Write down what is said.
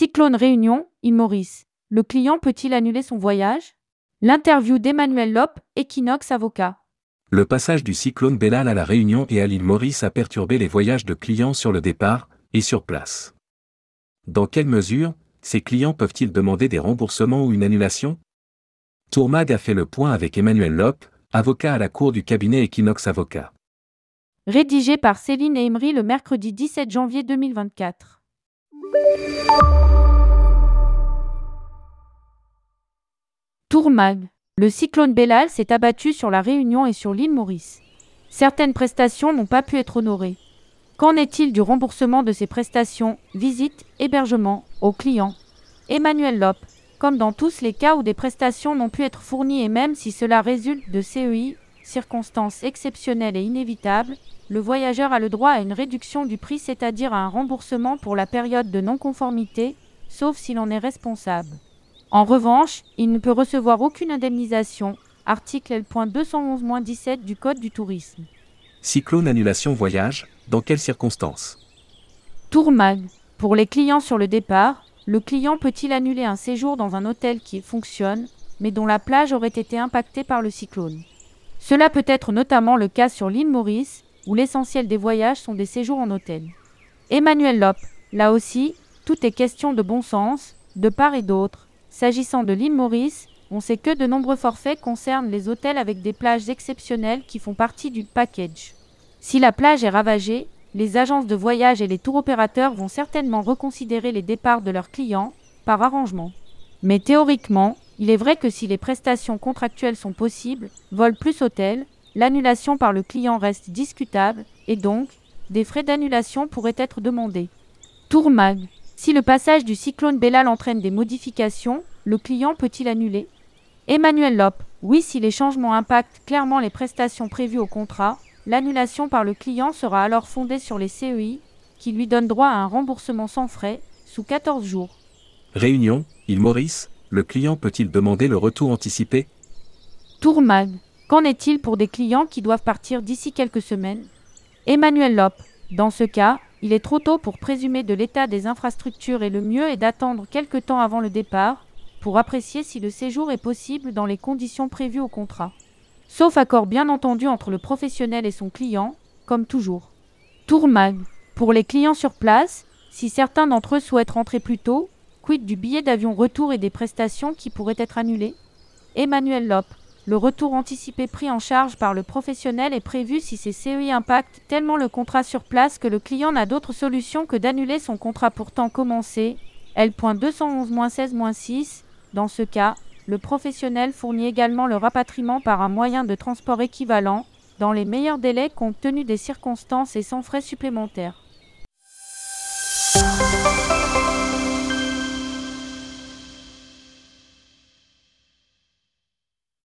Cyclone Réunion, île Maurice. Le client peut-il annuler son voyage? L'interview d'Emmanuel Lop, Equinox Avocat. Le passage du cyclone Bellal à la Réunion et à l'île Maurice a perturbé les voyages de clients sur le départ et sur place. Dans quelle mesure ces clients peuvent-ils demander des remboursements ou une annulation? Tourmag a fait le point avec Emmanuel Lop, avocat à la cour du cabinet Equinox Avocat. Rédigé par Céline et Emery le mercredi 17 janvier 2024. Tourmag. Le cyclone Bellal s'est abattu sur la Réunion et sur l'île Maurice. Certaines prestations n'ont pas pu être honorées. Qu'en est-il du remboursement de ces prestations, visites, hébergement, aux clients? Emmanuel Lop, comme dans tous les cas où des prestations n'ont pu être fournies et même si cela résulte de CEI, circonstances exceptionnelles et inévitables, le voyageur a le droit à une réduction du prix, c'est-à-dire à un remboursement pour la période de non-conformité, sauf s'il en est responsable. En revanche, il ne peut recevoir aucune indemnisation. Article L.211-17 du Code du tourisme. Cyclone annulation voyage, dans quelles circonstances? Tourmag. Pour les clients sur le départ, le client peut-il annuler un séjour dans un hôtel qui fonctionne, mais dont la plage aurait été impactée par le cyclone? Cela peut être notamment le cas sur l'île Maurice, où l'essentiel des voyages sont des séjours en hôtel. Emmanuel Lop. Là aussi, tout est question de bon sens, de part et d'autre. S'agissant de l'île Maurice, on sait que de nombreux forfaits concernent les hôtels avec des plages exceptionnelles qui font partie du package. Si la plage est ravagée, les agences de voyage et les tours opérateurs vont certainement reconsidérer les départs de leurs clients, par arrangement. Mais théoriquement, il est vrai que si les prestations contractuelles sont possibles, vol plus hôtel, l'annulation par le client reste discutable, et donc, des frais d'annulation pourraient être demandés. Tourmag. Si le passage du cyclone Bellal entraîne des modifications, le client peut-il annuler? Emmanuel Lop. Oui, si les changements impactent clairement les prestations prévues au contrat, l'annulation par le client sera alors fondée sur les CEI, qui lui donnent droit à un remboursement sans frais, sous 14 jours. Réunion, île Maurice, le client peut-il demander le retour anticipé? Tourmag. Qu'en est-il pour des clients qui doivent partir d'ici quelques semaines? Emmanuel Lop. Dans ce cas, il est trop tôt pour présumer de l'état des infrastructures et le mieux est d'attendre quelque temps avant le départ pour apprécier si le séjour est possible dans les conditions prévues au contrat. Sauf accord bien entendu entre le professionnel et son client, comme toujours. Tourmag. Pour les clients sur place, si certains d'entre eux souhaitent rentrer plus tôt, quid du billet d'avion retour et des prestations qui pourraient être annulées? Emmanuel Lop. Le retour anticipé pris en charge par le professionnel est prévu si ces CEI impactent tellement le contrat sur place que le client n'a d'autre solution que d'annuler son contrat pourtant commencé. L.211-16-6. Dans ce cas, le professionnel fournit également le rapatriement par un moyen de transport équivalent, dans les meilleurs délais compte tenu des circonstances et sans frais supplémentaires.